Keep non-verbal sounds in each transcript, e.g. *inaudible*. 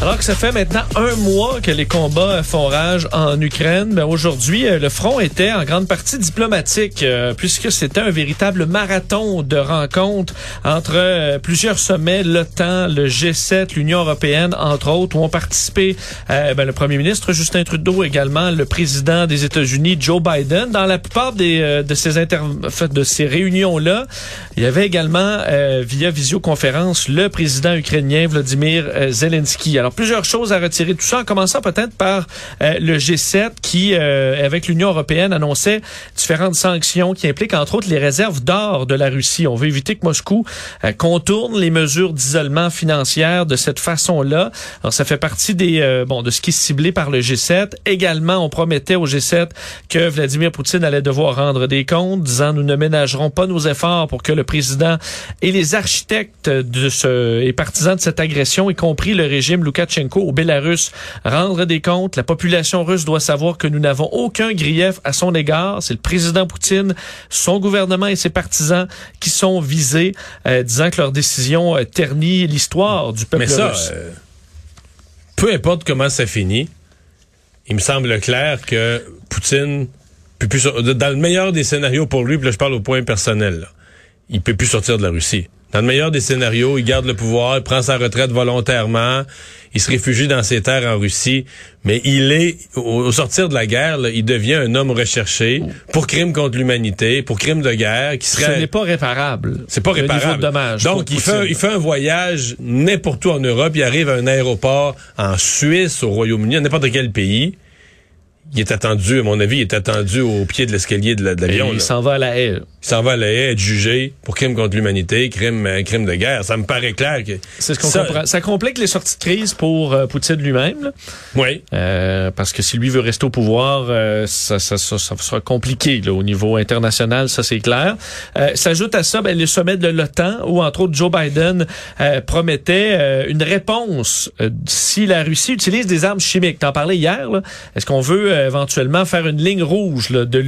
Alors que ça fait maintenant un mois que les combats font rage en Ukraine, ben aujourd'hui, euh, le front était en grande partie diplomatique, euh, puisque c'était un véritable marathon de rencontres entre euh, plusieurs sommets, l'OTAN, le G7, l'Union européenne, entre autres, où ont participé ben, le premier ministre Justin Trudeau, également le président des États-Unis, Joe Biden. Dans la plupart des, de ces inter de ces réunions-là, il y avait également, via visioconférence, le président ukrainien Vladimir Zelensky. Alors, plusieurs choses à retirer tout ça, en commençant peut-être par euh, le G7 qui, euh, avec l'Union européenne, annonçait différentes sanctions qui impliquent entre autres les réserves d'or de la Russie. On veut éviter que Moscou euh, contourne les mesures d'isolement financière de cette façon-là. Alors, ça fait partie des bon de ce qui est ciblé par le G7. Également, on promettait au G7 que Vladimir Poutine allait devoir rendre des comptes, disant nous ne ménagerons pas nos efforts pour que le président et les architectes de ce et partisans de cette agression, y compris le régime Loukachenko au Bélarus rendre des comptes. La population russe doit savoir que nous n'avons aucun grief à son égard. C'est le président Poutine, son gouvernement et ses partisans qui sont visés, euh, disant que leur décision euh, ternit l'histoire du peuple Mais ça, russe. euh, peu importe comment ça finit, il me semble clair que Poutine, peut plus, dans le meilleur des scénarios pour lui, puis là je parle au point personnel, là, il peut plus sortir de la Russie. Dans le meilleur des scénarios, il garde le pouvoir, il prend sa retraite volontairement, il se réfugie dans ses terres en Russie, mais il est, au, sortir de la guerre, là, il devient un homme recherché pour crimes contre l'humanité, pour crimes de guerre, qui Ce serait... n'est pas réparable. C'est pas réparable. dommage Donc, il fait, un- il fait un voyage n'importe où en Europe. Il arrive à un aéroport en Suisse, au Royaume-Uni, à n'importe quel pays. Il est attendu, à mon avis, il est attendu au pied de l'escalier de la- Et l'avion. il là. s'en va à la haie. Il s'en va à la haie être jugé pour crime contre l'humanité, crime, euh, crime de guerre. Ça me paraît clair que... C'est ce qu'on Ça- comprend. Ça complique les sorties de crise pour euh, Poutine lui-même. Oui. Euh, parce que si lui veut rester au pouvoir, euh, ça, ça, ça, ça sera compliqué là, au niveau international, ça c'est clair. Euh, S'ajoute à ça ben, le sommet de l'OTAN où entre autres Joe Biden euh, promettait euh, une réponse si la Russie utilise des armes chimiques. T'en parlais hier. là. Est-ce qu'on veut euh, éventuellement faire une ligne rouge là, de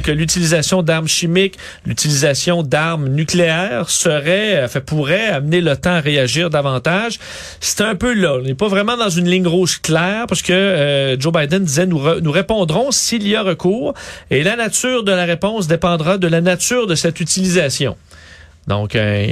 que l'utilisation d'armes chimiques, l'utilisation d'armes nucléaires serait, euh, fait, pourrait amener l'OTAN à réagir davantage. C'est un peu là. On n'est pas vraiment dans une ligne rouge claire parce que euh, Joe Biden disait nous, re- nous répondrons s'il y a recours et la nature de la réponse dépendra de la nature de cette utilisation. Donc, euh,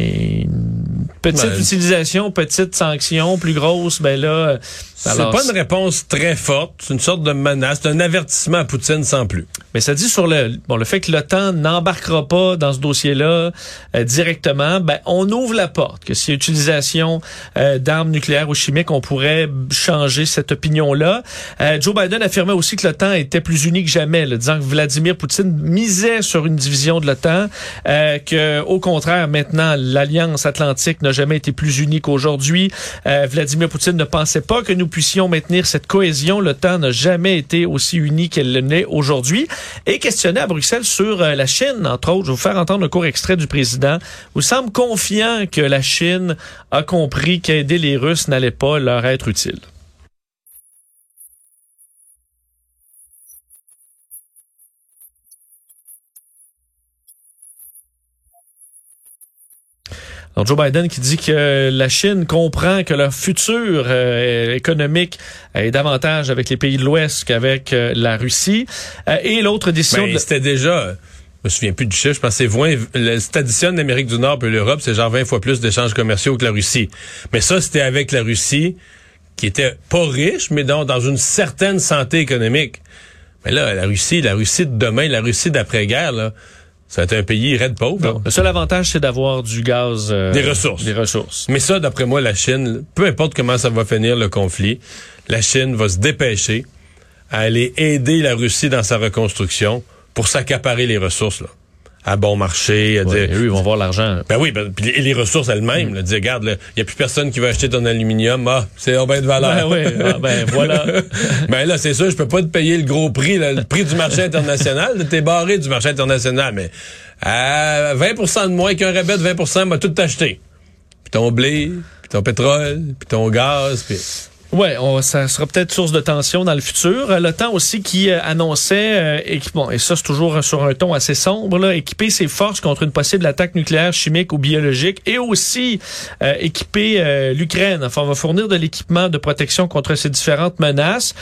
petite utilisation, petite sanction, plus grosse, ben là... C'est pas une réponse très forte. C'est une sorte de menace. C'est un avertissement à Poutine sans plus. Mais ça dit sur le bon le fait que l'OTAN n'embarquera pas dans ce dossier-là euh, directement, ben on ouvre la porte que s'il y a utilisation euh, d'armes nucléaires ou chimiques, on pourrait changer cette opinion-là. Euh, Joe Biden affirmait aussi que l'OTAN était plus uni que jamais, là, disant que Vladimir Poutine misait sur une division de l'OTAN, que au contraire maintenant l'alliance atlantique n'a jamais été plus unie qu'aujourd'hui. Vladimir Poutine ne pensait pas que nous puissions maintenir cette cohésion. L'OTAN n'a jamais été aussi unie qu'elle l'est aujourd'hui. Et questionné à Bruxelles sur euh, la Chine, entre autres, je vais vous faire entendre un court extrait du président, il semble confiant que la Chine a compris qu'aider les Russes n'allait pas leur être utile. Donc Joe Biden qui dit que la Chine comprend que leur futur euh, économique est davantage avec les pays de l'Ouest qu'avec euh, la Russie. Euh, et l'autre décision... Ben, de- c'était déjà, je me souviens plus du chiffre, je pense que c'est 20, le- si t'additionnes l'Amérique du Nord et l'Europe, c'est genre 20 fois plus d'échanges commerciaux que la Russie. Mais ça, c'était avec la Russie, qui était pas riche, mais dans, dans une certaine santé économique. Mais là, la Russie, la Russie de demain, la Russie d'après-guerre, là, ça va être un pays raide pauvre. Le seul avantage, c'est d'avoir du gaz... euh, Des ressources. Des ressources. Mais ça, d'après moi, la Chine, peu importe comment ça va finir le conflit, la Chine va se dépêcher à aller aider la Russie dans sa reconstruction pour s'accaparer les ressources, là. À bon marché, à Ouais, dire, eux, ils vont voir l'argent. ben oui, ben, puis les, ressources elles-mêmes, là, dire, regarde, il y a plus personne qui va acheter ton aluminium, ah, c'est bien de valeur. Ben oui, ah, ben voilà. *laughs* ben là, c'est sûr, je peux pas te payer le gros prix, là, le prix du marché international. T'es barré du marché international, mais à 20% de moins qu'un rabais de 20% m'a tout acheté. Puis ton blé, puis ton pétrole, puis ton gaz, puis... Ouais, ça sera peut-être source de tension dans le futur. Euh, L'OTAN aussi qui euh, annonçait, euh, équipement, et ça c'est toujours sur un ton assez sombre, équiper ses forces contre une possible attaque nucléaire, chimique ou biologique, et aussi équiper l'Ukraine. Enfin, on va fournir de l'équipement de protection contre ces différentes menaces,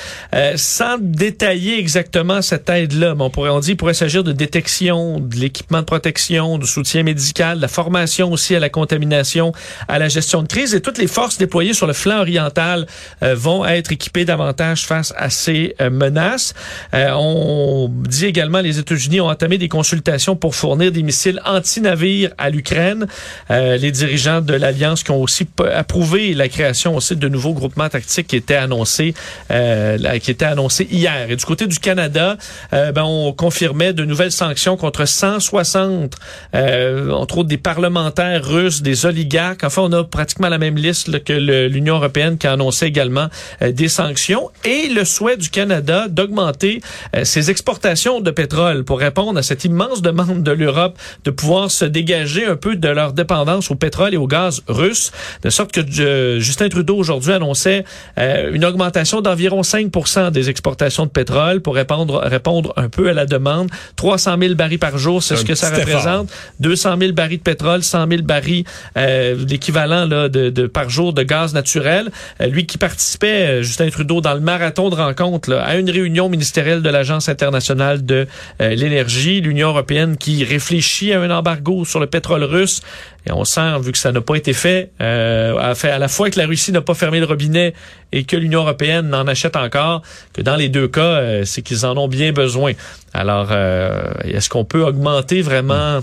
sans détailler exactement cette aide-là. Mais on pourrait, on dit, il pourrait s'agir de détection, de l'équipement de protection, du soutien médical, de la formation aussi à la contamination, à la gestion de crise, et toutes les forces déployées sur le flanc oriental euh, vont être équipés davantage face à ces euh, menaces. Euh, on dit également les États-Unis ont entamé des consultations pour fournir des missiles anti-navires à l'Ukraine. Euh, les dirigeants de l'Alliance qui ont aussi approuvé la création aussi de nouveaux groupements tactiques qui étaient annoncés, qui étaient annoncés hier. Et du côté du Canada, ben, on confirmait de nouvelles sanctions contre 160, euh, entre autres des parlementaires russes, des oligarques. Enfin, on a pratiquement la même liste que l'Union européenne qui a annoncé également euh, des sanctions et le souhait du Canada d'augmenter euh, ses exportations de pétrole pour répondre à cette immense demande de l'Europe de pouvoir se dégager un peu de leur dépendance au pétrole et au gaz russe, de sorte que euh, Justin Trudeau aujourd'hui annonçait une augmentation d'environ 5% des exportations de pétrole pour répondre, répondre un peu à la demande. 300 000 barils par jour, c'est ce que ça petit effort. représente. 200 000 barils de pétrole, 100 000 barils, l'équivalent là, de, de par jour de gaz naturel. Lui qui participait, euh, Justin Trudeau, dans le marathon de rencontres là, à une réunion ministérielle de l'Agence internationale de euh, l'énergie, l'Union européenne qui réfléchit à un embargo sur le pétrole russe. Et on sent, vu que ça n'a pas été fait, euh, à, fait, à la fois que la Russie n'a pas fermé le robinet et que l'Union européenne en achète encore, que dans les deux cas, euh, c'est qu'ils en ont bien besoin. Alors, euh, est-ce qu'on peut augmenter vraiment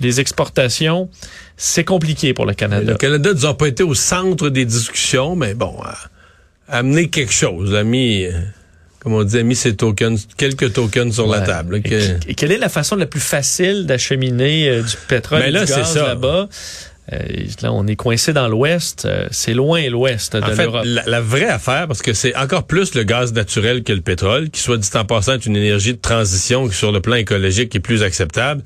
les exportations? C'est compliqué pour le Canada. Le Canada, disons, pas été au centre des discussions, mais bon, amené quelque chose, a mis, euh, comme on dit, a mis ses tokens, quelques tokens sur la table. que- et quelle est la façon la plus facile d'acheminer euh, du pétrole et là, du gaz là-bas? Euh, là, on est coincé dans l'ouest. Euh, c'est loin l'ouest de En fait, l'Europe. la, la vraie affaire, parce que c'est encore plus le gaz naturel que le pétrole, qui soit dit en passant est une énergie de transition qui, sur le plan écologique est plus acceptable,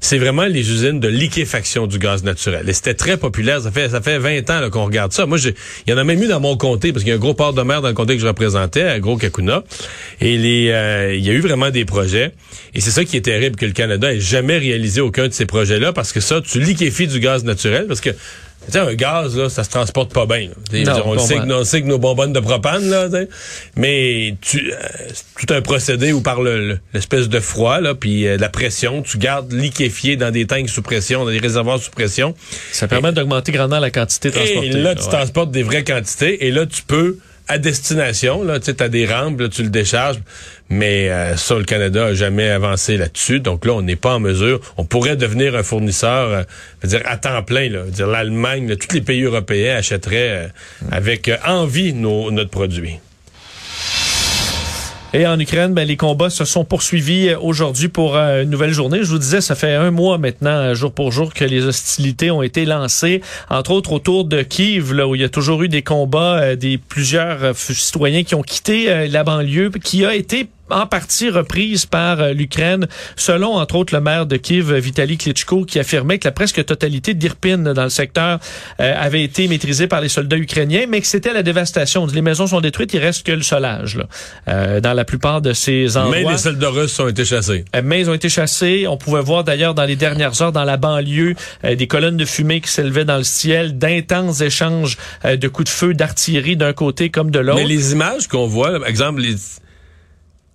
c'est vraiment les usines de liquéfaction du gaz naturel. Et c'était très populaire. Ça fait ça fait 20 ans là, qu'on regarde ça. Moi, j'ai- il y en a même eu dans mon comté, parce qu'il y a un gros port de mer dans le comté que je représentais, à Gros Kakuna. Et les, euh, il y a eu vraiment des projets. Et c'est ça qui est terrible, que le Canada ait jamais réalisé aucun de ces projets-là, parce que ça, tu liquéfies du gaz naturel, parce que tu sais, un gaz, là, ça se transporte pas bien. Non, on, le sait que, on sait que nos bonbonnes de propane, là, mais tu, euh, c'est tout un procédé où par le- le- l'espèce de froid, là, puis euh, la pression, tu gardes liquéfié dans des tanks sous pression, dans des réservoirs sous pression. Ça permet d'augmenter grandement la quantité transportée. Et là, tu Ouais. transportes des vraies quantités, et là, tu peux, à destination, là, tu t'as des rampes, là, tu le décharges, mais euh, ça, le Canada a jamais avancé là-dessus, donc là, on n'est pas en mesure. On pourrait devenir un fournisseur, euh, dire, à temps plein, là, dire, l'Allemagne, tous les pays européens achèteraient euh, avec euh, envie nos, notre produit. Et en Ukraine, ben, les combats se sont poursuivis euh, aujourd'hui pour euh, une nouvelle journée. Je vous disais, ça fait un mois maintenant, euh, jour pour jour, que les hostilités ont été lancées, entre autres autour de Kiev, là où il y a toujours eu des combats, des plusieurs citoyens qui ont quitté la banlieue, qui a été en partie reprise par euh, l'Ukraine, selon entre autres le maire de Kiev, Vitaly Klitschko, qui affirmait que la presque totalité d'Irpin dans le secteur euh, avait été maîtrisée par les soldats ukrainiens, mais que c'était la dévastation. Les maisons sont détruites, il reste que le solage là, euh, dans la plupart de ces endroits. Mais les soldats russes ont été chassés. Euh, Mais ils ont été chassés. On pouvait voir d'ailleurs dans les dernières heures dans la banlieue euh, des colonnes de fumée qui s'élevaient dans le ciel, d'intenses échanges euh, de coups de feu d'artillerie d'un côté comme de l'autre. Mais les images qu'on voit, par exemple, les,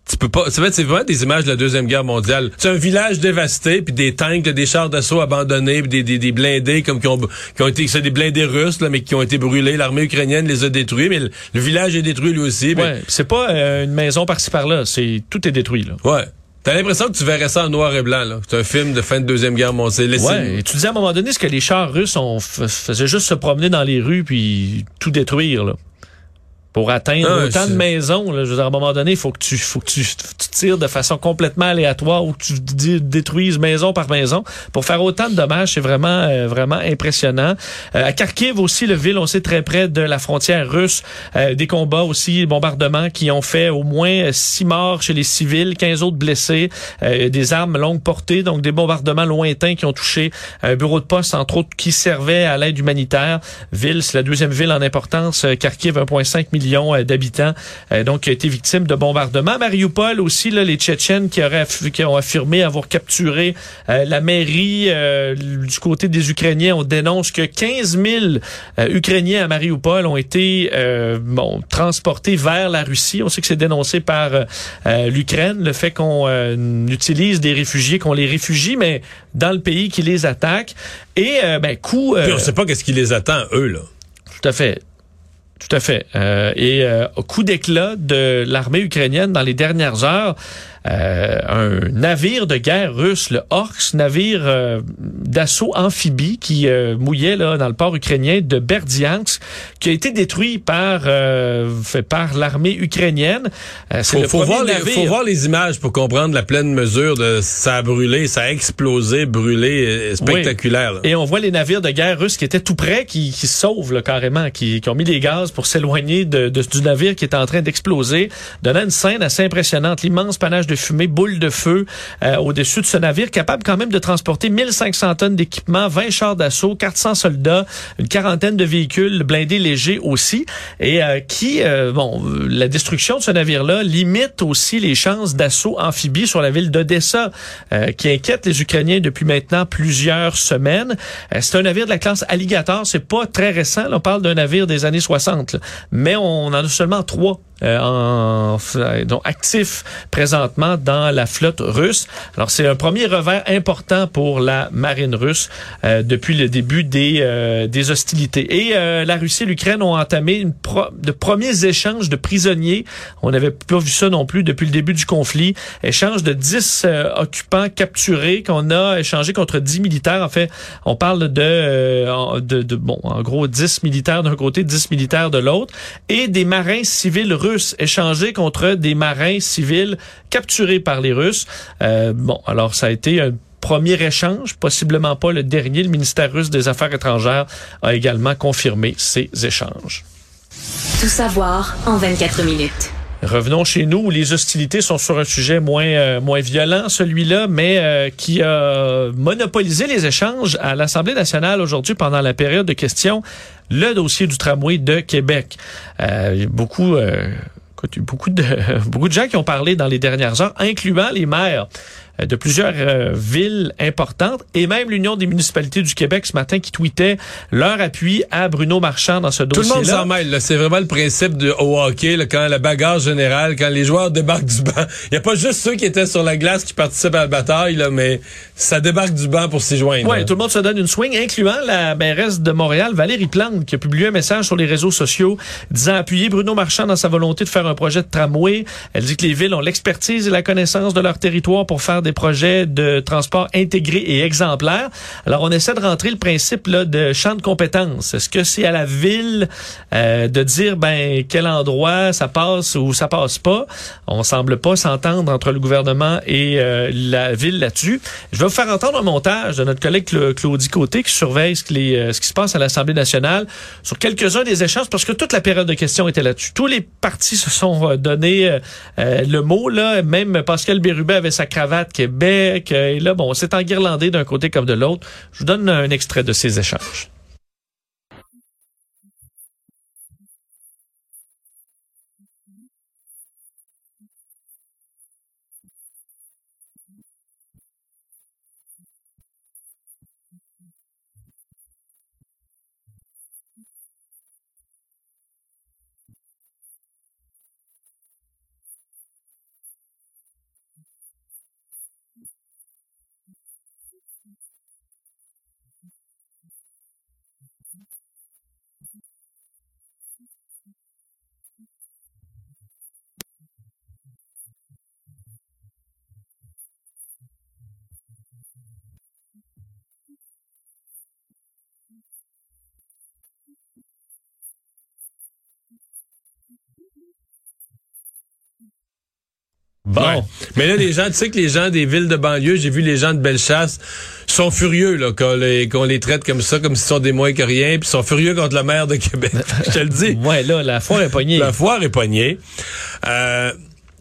tu peux pas. C'est vrai, c'est vraiment des images de la deuxième guerre mondiale. C'est un village dévasté, puis des tanks, des chars d'assaut abandonnés, puis des, des, des blindés comme qui ont, qui ont été, c'est des blindés russes là, mais qui ont été brûlés. L'armée ukrainienne les a détruits, mais le, le village est détruit lui aussi. mais- Ouais, c'est pas euh, une maison par-ci par-là, c'est tout est détruit là. ouais. T'as l'impression que tu verrais ça en noir et blanc. là. C'est un film de fin de deuxième guerre mondiale. Ouais, et tu disais à un moment donné, est-ce que les chars russes on faisaient juste se promener dans les rues puis tout détruire là. Pour atteindre Ah, autant de maisons. Là, je veux dire, à un moment donné, il faut que tu faut que tu, tu tires de façon complètement aléatoire ou que tu dé- détruises maison par maison pour faire autant de dommages. C'est vraiment euh, vraiment impressionnant. Euh, à Kharkiv aussi, le ville, on sait très près de la frontière russe, euh, des combats aussi, bombardements qui ont fait au moins euh, six morts chez les civils, 15 autres blessés, euh, des armes longue portée, donc des bombardements lointains qui ont touché un bureau de poste, entre autres, qui servait à l'aide humanitaire. Ville, c'est la deuxième ville en importance. Kharkiv, 1,5 million euh, d'habitants, euh, donc qui a été victime de bombardements. Mariupol aussi, là, les Tchétchènes qui, auraient, qui ont affirmé avoir capturé euh, la mairie du côté des Ukrainiens. On dénonce que 15 000 euh, Ukrainiens à Mariupol ont été bon, transportés vers la Russie. On sait que c'est dénoncé par l'Ukraine, le fait qu'on utilise des réfugiés, qu'on les réfugie, mais dans le pays qui les attaque. Et, euh, ben, coup... euh, Puis on sait pas qu'est-ce qui les attend, eux, là. tout à fait. Tout à fait. Euh, et euh, coup d'éclat de l'armée ukrainienne dans les dernières heures, un navire de guerre russe, le Orks, navire euh, d'assaut amphibie qui euh, mouillait là dans le port ukrainien de Berdiansk, qui a été détruit par euh, fait par l'armée ukrainienne. Euh, Faut, le faut, voir les, faut voir les images pour comprendre la pleine mesure de ça a brûlé, ça a explosé, brûlé, euh, spectaculaire. là. Et on voit les navires de guerre russes qui étaient tout près, qui, qui sauvent là, carrément, qui, qui ont mis des gaz pour s'éloigner de, de- du navire qui est en train d'exploser, donnant une scène assez impressionnante. L'immense panache de fumée, boule de feu euh, au-dessus de ce navire, capable quand même de transporter 1500 tonnes d'équipement, 20 chars d'assaut, 400 soldats, une quarantaine de véhicules blindés légers aussi, et euh, qui, euh, bon, la destruction de ce navire-là limite aussi les chances d'assaut amphibie sur la ville d'Odessa, euh, qui inquiète les Ukrainiens depuis maintenant plusieurs semaines. Euh, c'est un navire de la classe Alligator, c'est pas très récent, là, on parle d'un navire des années 60, là. mais on en a seulement trois en, euh, donc actifs présentement dans la flotte russe. Alors c'est un premier revers important pour la marine russe euh, depuis le début des, euh, des hostilités. Et la Russie et l'Ukraine ont entamé une pro- de premiers échanges de prisonniers. On n'avait pas vu ça non plus depuis le début du conflit. Échange de 10 euh, occupants capturés qu'on a échangé contre 10 militaires. En fait, on parle de, en- de, de bon, en gros 10 militaires d'un côté, 10 militaires de l'autre, et des marins civils russes échangés contre des marins civils capturés par les Russes. Euh, bon, alors ça a été un premier échange, possiblement pas le dernier. Le ministère russe des Affaires étrangères a également confirmé ces échanges. Tout savoir en 24 minutes. Revenons chez nous où les hostilités sont sur un sujet moins euh, moins violent, celui-là, mais euh, qui a monopolisé les échanges à l'Assemblée nationale aujourd'hui pendant la période de questions, le dossier du tramway de Québec. Euh, beaucoup beaucoup de *laughs* beaucoup de gens qui ont parlé dans les dernières heures, incluant les maires de plusieurs euh, villes importantes et même l'Union des municipalités du Québec ce matin qui tweetait leur appui à Bruno Marchand dans ce Tout le dossier-là. monde s'en mêle. là. C'est vraiment le principe du au hockey, là, quand la bagarre générale, quand les joueurs débarquent du banc. Il n'y a pas juste ceux qui étaient sur la glace qui participent à la bataille, là, mais ça débarque du banc pour s'y joindre. Oui, tout le monde se donne une swing, incluant la mairesse de Montréal, Valérie Plante, qui a publié un message sur les réseaux sociaux disant appuyer Bruno Marchand dans sa volonté de faire un projet de tramway. Elle dit que les villes ont l'expertise et la connaissance de leur territoire pour faire des projets de transport intégrés et exemplaires. Alors, on essaie de rentrer le principe de champ de compétences. Est-ce que c'est à la ville euh, de dire ben quel endroit ça passe ou ça passe pas? On semble pas s'entendre entre le gouvernement et euh, la ville là-dessus. Je vais vous faire entendre un montage de notre collègue Cla- Claudie Côté qui surveille euh, ce qui se passe à l'Assemblée nationale sur quelques-uns des échanges parce que toute la période de questions était là-dessus. Tous les partis se sont euh, donné euh, euh, le mot là. Même Pascal Bérubet avait sa cravate Québec. et là, bon, c'est enguirlandé d'un côté comme de l'autre. Je vous donne un extrait de ces échanges. Bon. Ouais. Mais là, les gens, tu sais que les gens des villes de banlieue, j'ai vu les gens de Bellechasse, sont furieux là qu'on les, les traite comme ça, comme s'ils sont des moins que rien, puis sont furieux contre le maire de Québec. *laughs* Je te le dis. Ouais, là, la foire est pognée. La foire est poignée. Euh,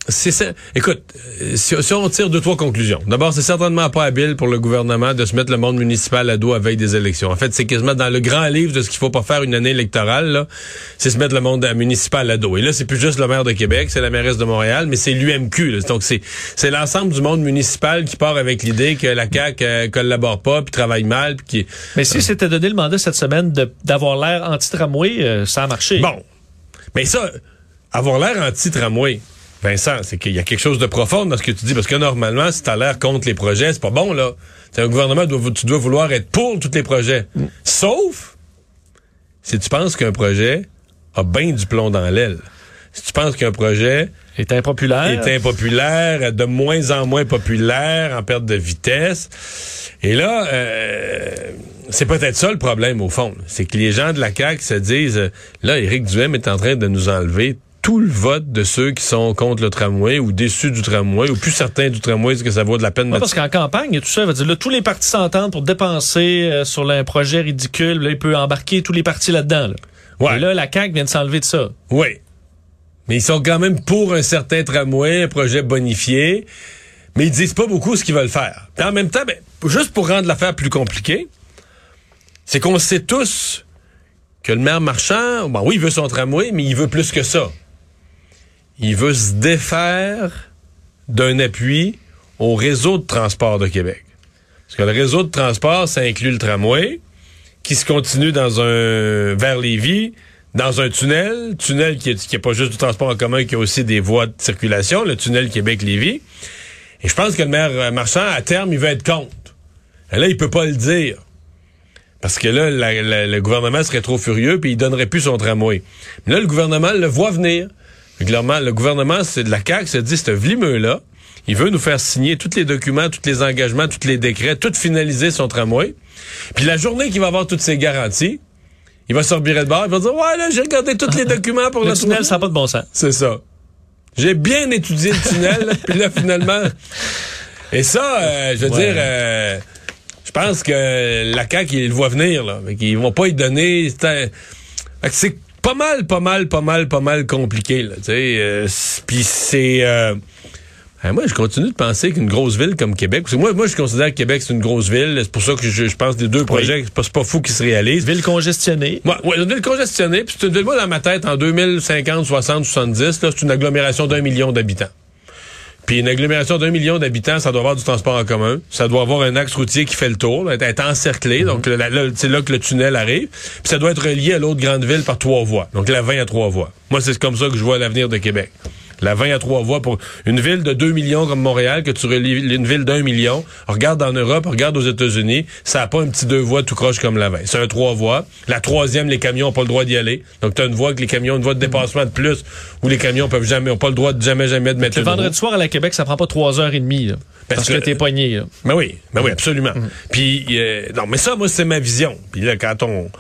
c'est ça. Écoute, euh, si, si on tire deux, trois conclusions. D'abord, c'est certainement pas habile pour le gouvernement de se mettre le monde municipal à dos avec des élections. En fait, c'est quasiment dans le grand livre de ce qu'il faut pas faire une année électorale, là, c'est se mettre le monde municipal à dos. Et là, c'est plus juste le maire de Québec, c'est la mairesse de Montréal, mais c'est l'UMQ. là. Donc, c'est, c'est l'ensemble du monde municipal qui part avec l'idée que la CAQ euh, collabore pas, puis travaille mal, puis qui... Mais si c'était donné le mandat cette semaine de- d'avoir l'air anti-tramway, euh, ça a marché. Bon. Mais ça, avoir l'air anti-tramway, Vincent, c'est qu'il y a quelque chose de profond dans ce que tu dis, parce que normalement, si t'as l'air contre les projets, c'est pas bon, là. C'est un gouvernement, doit- tu dois vouloir être pour tous les projets. Sauf si tu penses qu'un projet a bien du plomb dans l'aile. Si tu penses qu'un projet est impopulaire. est impopulaire, de moins en moins populaire, en perte de vitesse. Et là, euh, c'est peut-être ça le problème au fond. C'est que les gens de la CAQ se disent, euh, là, Éric Duhem est en train de nous enlever tout le vote de ceux qui sont contre le tramway ou déçus du tramway ou plus certains du tramway, est-ce que ça vaut de la peine de Ouais, parce qu'en campagne, tout ça, veut dire, là, tous les partis s'entendent pour dépenser euh, sur un projet ridicule. Là, il peut embarquer tous les partis là-dedans. Là. Ouais. Et là, la CAQ vient de s'enlever de ça. Oui. Mais ils sont quand même pour un certain tramway, un projet bonifié. Mais ils disent pas beaucoup ce qu'ils veulent faire. Puis en même temps, ben, juste pour rendre l'affaire plus compliquée, c'est qu'on sait tous que le maire marchand, bon oui, il veut son tramway, mais il veut plus que ça. Il veut se défaire d'un appui au réseau de transport de Québec. Parce que le réseau de transport, ça inclut le tramway, qui se continue dans un vers Lévis, dans un tunnel, tunnel qui est, qui est pas juste du transport en commun, qui a aussi des voies de circulation, le tunnel Québec-Lévis. Et je pense que le maire euh, Marchand, à terme, il veut être contre. Et là, il peut pas le dire. Parce que là, le gouvernement serait trop furieux, puis il donnerait plus son tramway. Mais là, le gouvernement le voit venir. Le gouvernement, c'est de la CAQ, se dit, ce vlimeux-là, il veut nous faire signer tous les documents, tous les engagements, tous les décrets, tout finaliser son tramway. Puis la journée qu'il va avoir toutes ces garanties, il va se revirer de bord, il va dire, ouais, là, j'ai regardé tous les documents pour Le le tunnel, ça n'a pas de bon sens. c'est ça. J'ai bien étudié le tunnel, là, *laughs* puis là, finalement... Et ça, euh, je veux Ouais. dire, euh, je pense que la CAQ, ils le voient venir, là. Fait qu'ils vont pas y donner... c'est pas mal, pas mal, pas mal, pas mal compliqué, là, tu sais. euh, Puis c'est... euh, moi, je continue de penser qu'une grosse ville comme Québec, parce que moi, moi, je considère que Québec, c'est une grosse ville. C'est pour ça que je, je pense que les deux projets, c'est pas, fou qui se réalisent. Ville congestionnée. Ouais, ouais, une ville congestionnée, puis c'est une ville, moi, dans ma tête, en 2050, 60, 70, là, c'est une agglomération d'un million d'habitants. Puis une agglomération d'un million d'habitants, ça doit avoir du transport en commun. Ça doit avoir un axe routier qui fait le tour, être encerclé. Donc là, là, c'est là que le tunnel arrive. Puis ça doit être relié à l'autre grande ville par trois voies. Donc la 20 à trois voies. Moi, c'est comme ça que je vois l'avenir de Québec. La 20 à trois voies pour une ville de 2 millions comme Montréal, que tu relis une ville d'un million. Regarde en Europe, regarde aux États-Unis, ça a pas un petit deux voies tout croche comme la 20. C'est un trois voies. La troisième, les camions ont pas le droit d'y aller. Donc tu as une voie que les camions, une voie de dépassement de plus, où les camions peuvent jamais, ont pas le droit de jamais, jamais de mettre Le roue. vendredi soir à la Québec, ça prend pas trois heures et demie. là, parce, que, que- t'es pogné. là. Ben oui, ben oui, absolument. Puis euh, non, mais ça, moi, c'est ma vision. Puis là, quand on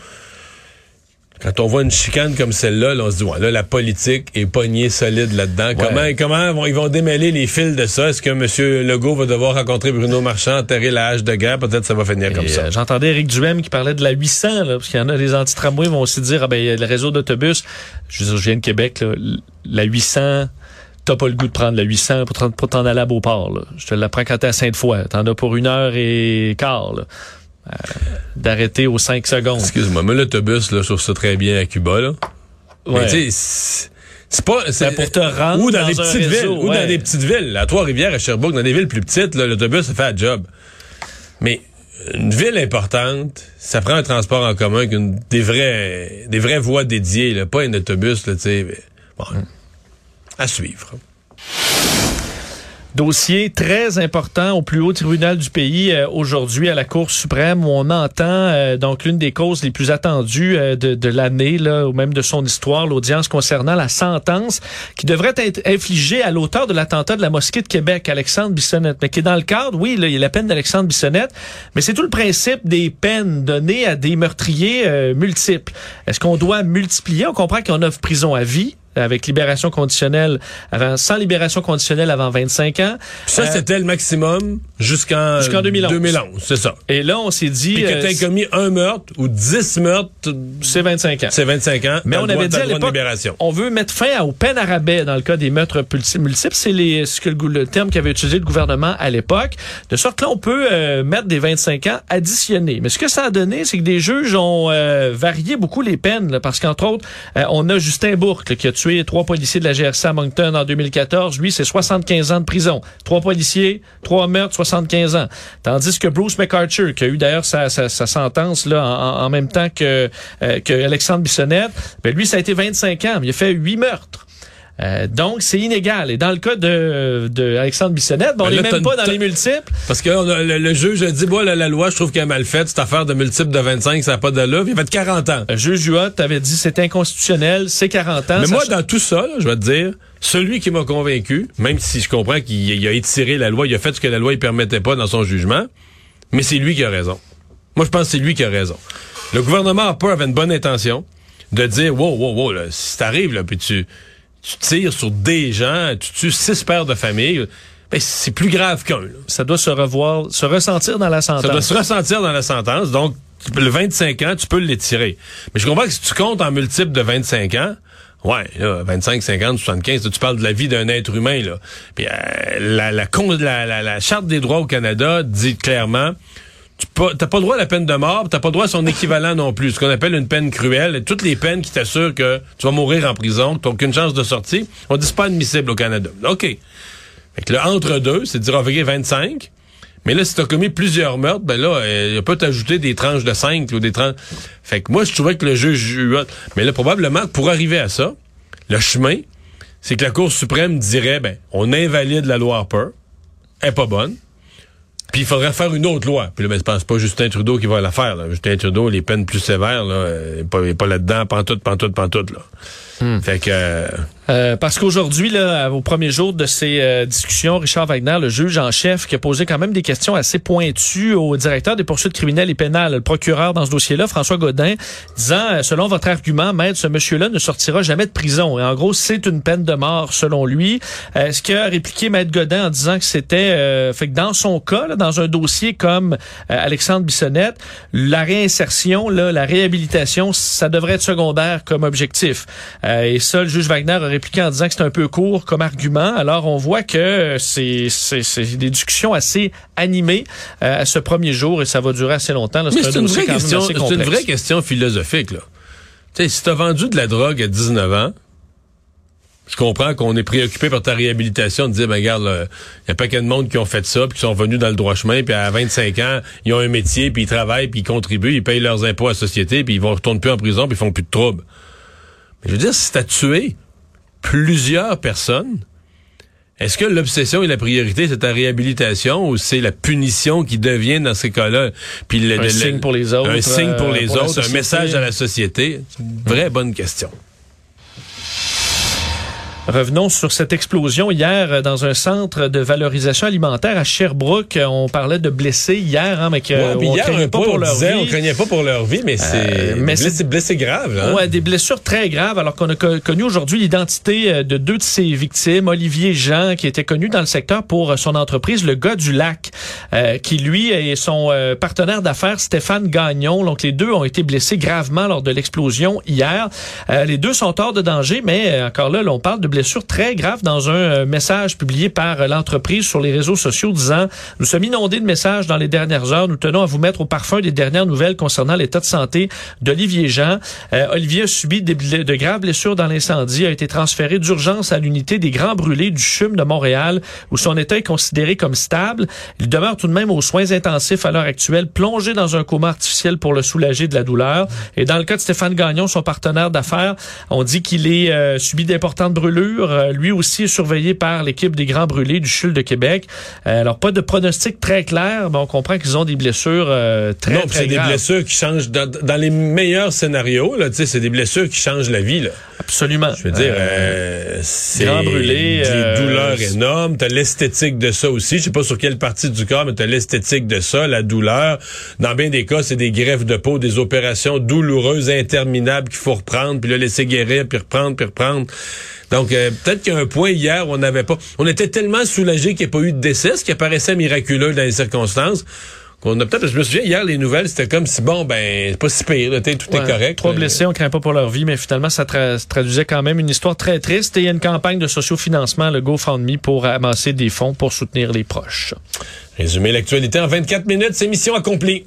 quand on voit une chicane comme celle-là, là, on se dit ouais, là, la politique est pognée solide là-dedans. Comment comment vont, ils vont démêler les fils de ça? Est-ce que M. Legault va devoir rencontrer Bruno Marchand, enterrer la hache de guerre? Peut-être ça va finir comme Et, ça. euh, J'entendais Éric Duhem qui parlait de la 800, là, parce qu'il y en a des anti-tramways vont aussi dire, ah ben, le réseau d'autobus. Je je viens de Québec, là, la 800, t'as pas le goût de prendre la 800 pour t'en- pour t'en aller à Beauport, là. Je te la prends quand t'es à Sainte-Foy. T'en as pour une heure et quart, là. Euh, D'arrêter aux 5 secondes. Excuse-moi, mais l'autobus, là, je trouve ça très bien à Cuba, là. Ouais. Mais c'est- pas. c'est- Ben, pour te rendre Ou dans, dans des petites villes. Ou dans des petites villes. À Trois-Rivières, à Sherbrooke, dans des villes plus petites, là, l'autobus, ça fait un job. Mais une ville importante, ça prend un transport en commun avec une, des vrais, des vraies voies dédiées, là, pas un autobus, là, tu sais. Bon, à suivre. Dossier très important au plus haut tribunal du pays euh, aujourd'hui à la Cour suprême où on entend euh, donc l'une des causes les plus attendues euh, de, de l'année là ou même de son histoire, l'audience concernant la sentence qui devrait être infligée à l'auteur de l'attentat de la mosquée de Québec, Alexandre Bissonnette, mais qui est dans le cadre, oui, là, il y a la peine d'Alexandre Bissonnette, mais c'est tout le principe des peines données à des meurtriers euh, multiples. Est-ce qu'on doit multiplier? On comprend qu'on offre prison à vie. Avec libération conditionnelle avant, sans libération conditionnelle avant 25 ans. Ça, Euh, c'était le maximum jusqu'en Jusqu'en 2011. 2011, c'est ça. Et là, on s'est dit, Puis que euh, t'aies commis un meurtre ou 10 meurtres, c'est 25 ans. c'est 25 ans. Mais t'as on droit- avait dit t'as à l'époque, on veut mettre fin aux peines à rabais dans le cas des meurtres multiples. C'est les, ce que le, terme qu'avait utilisé le gouvernement à l'époque. De sorte que là, on peut euh, mettre des 25 ans additionnés. Mais ce que ça a donné, c'est que des juges ont euh, varié beaucoup les peines. là, parce qu'entre autres, euh, on a Justin Bourque là, qui a tué trois policiers de la GRC à Moncton en 2014. Lui, c'est 75 ans de prison. Trois policiers, trois meurtres, 75 ans. Tandis que Bruce McArthur, qui a eu d'ailleurs sa, sentence là en, même temps que, euh, que Alexandre Bissonnette, ben lui, ça a été 25 ans, il a fait huit meurtres. Euh, donc, c'est inégal. Et dans le cas de, de Alexandre Bissonnette, ben, on n'est là, même pas dans les multiples. Parce que on a- le, le juge a dit, bon, la, la loi, je trouve qu'elle est mal faite, cette affaire de multiple de 25, ça n'a pas d'allure. Il a fait 40 ans. Le juge Juot avait dit c'est inconstitutionnel, c'est 40 ans. Mais moi, dans tout ça, là, je vais te dire, celui qui m'a convaincu, même si je comprends qu'il il a étiré la loi, il a fait ce que la loi ne permettait pas dans son jugement, mais c'est lui qui a raison. Moi, je pense que c'est lui qui a raison. Le gouvernement a pas avait une bonne intention de dire, wow, wow, wow, là, si t'arrives, là, puis tu, tu tires sur des gens, tu tues six pères de famille, ben, c'est plus grave qu'un, là. ça doit se revoir, se ressentir dans la sentence. Ça doit se ressentir dans la sentence. Donc, le 25 ans, tu peux l'étirer. Mais je comprends que si tu comptes en multiple de 25 ans, ouais, là, 25, 50, 75, là, tu parles de la vie d'un être humain. Là. Puis, euh, la, la, con- la, la, la Charte des droits au Canada dit clairement t'as pas droit à la peine de mort, t'as pas droit à son équivalent non plus, ce qu'on appelle une peine cruelle. Toutes les peines qui t'assurent que tu vas mourir en prison, que t'as aucune chance de sortir, on dit c'est pas admissible au Canada. OK. Fait que le entre deux, c'est de dire, ah, ok, 25. Mais là, si t'as commis plusieurs meurtres, ben là, euh, il peut t'ajouter des tranches de 5 ou des tranches. Fait que moi, je trouvais que le juge. Mais là, probablement pour arriver à ça, le chemin, c'est que la Cour suprême dirait, ben, on invalide la loi Harper. Elle est pas bonne. Puis il faudrait faire une autre loi. Puis là, ben, c'est pas, Justin Trudeau qui va la faire. Là. Justin Trudeau, les peines plus sévères, là, euh, il est pas, pas là-dedans, pantoute, pantoute, pantoute, là. Fait que... euh, Euh, parce qu'aujourd'hui, là, au premier jour de ces euh, discussions, Richard Wagner, le juge en chef, qui a posé quand même des questions assez pointues au directeur des poursuites criminelles et pénales, le procureur dans ce dossier-là, François Godin, disant, euh, selon votre argument, maître, ce monsieur-là ne sortira jamais de prison. Et en gros, c'est une peine de mort, selon lui. Euh, ce qu'a répliqué maître Godin en disant que c'était, euh, fait que dans son cas, là, dans un dossier comme euh, Alexandre Bissonnette, la réinsertion, là, la réhabilitation, ça devrait être secondaire comme objectif. Euh, et ça, le juge Wagner a répliqué en disant que c'est un peu court comme argument. Alors, on voit que c'est des discussions assez animées euh, à ce premier jour et ça va durer assez longtemps. là. Mais un c'est une, vraie question, une vraie question philosophique, là. Tu sais, si t'as vendu de la drogue à 19 ans, je comprends qu'on est préoccupé par ta réhabilitation, de dire, ben, regarde, il y a pas qu'un de monde qui ont fait ça, puis qui sont venus dans le droit chemin, puis à 25 ans, ils ont un métier, puis ils travaillent, puis ils contribuent, ils payent leurs impôts à la société, puis ils vont retourner plus en prison, puis ils font plus de troubles. Mais je veux dire, si t'as tué plusieurs personnes, est-ce que l'obsession et la priorité, c'est ta réhabilitation ou c'est la punition qui devient dans ces cas-là? Puis le- Un le- signe pour les autres, Un signe pour euh, les pour autres, un message à la société. Vraie bonne question. Revenons sur cette explosion hier euh, dans un centre de valorisation alimentaire à Sherbrooke. Euh, On parlait de blessés hier, hein, mais que Ouais, on hier, craignait pas pour on leur disait, vie. on craignait pas pour leur vie, mais c'est Euh, mais blessé, c'est- blessé grave. Hein? Ouais, des blessures très graves, alors qu'on a co- connu aujourd'hui l'identité euh, de deux de ses victimes, Olivier Jean, qui était connu dans le secteur pour euh, son entreprise, le gars du lac, euh, qui lui et son euh, partenaire d'affaires, Stéphane Gagnon, donc les deux ont été blessés gravement lors de l'explosion hier. Euh, les deux sont hors de danger, mais euh, encore là, là, on parle de blessures très graves dans un euh, message publié par euh, l'entreprise sur les réseaux sociaux disant « Nous sommes inondés de messages dans les dernières heures. Nous tenons à vous mettre au parfum des dernières nouvelles concernant l'état de santé d'Olivier Jean. Euh, Olivier a subi des de graves blessures dans l'incendie, a été transféré d'urgence à l'unité des grands brûlés du CHUM de Montréal, où son état est considéré comme stable. Il demeure tout de même aux soins intensifs à l'heure actuelle, plongé dans un coma artificiel pour le soulager de la douleur. Et dans le cas de Stéphane Gagnon, son partenaire d'affaires, on dit qu'il est euh, subi d'importantes brûlures Euh, lui aussi est surveillé par l'équipe des Grands Brûlés du CHUL de Québec. Euh, alors, pas de pronostic très clair, mais on comprend qu'ils ont des blessures euh, très, non, très c'est des blessures qui changent dans, dans les meilleurs scénarios. Là, tu sais, c'est des blessures qui changent la vie. Là. Absolument. Je veux dire, Euh, euh, c'est brûlé, des euh, douleurs énormes. T'as l'esthétique de ça aussi. Je sais pas sur quelle partie du corps, mais t'as l'esthétique de ça, la douleur. Dans bien des cas, c'est des greffes de peau, des opérations douloureuses, interminables qu'il faut reprendre, puis là laisser guérir, puis reprendre, puis reprendre. Donc euh, peut-être qu'il y a un point hier où on n'avait pas. On était tellement soulagés qu'il n'y ait pas eu de décès, ce qui apparaissait miraculeux dans les circonstances. Qu'on a peut-être, je me souviens, hier, les nouvelles, c'était comme si, bon, ben, c'est pas si pire, là, tout Ouais, est correct. Trois là. blessés, on craint pas pour leur vie, mais finalement, ça tra- traduisait quand même une histoire très triste. Et il y a une campagne de sociofinancement, le GoFundMe, pour amasser des fonds pour soutenir les proches. Résumer l'actualité en 24 minutes, c'est mission accomplie.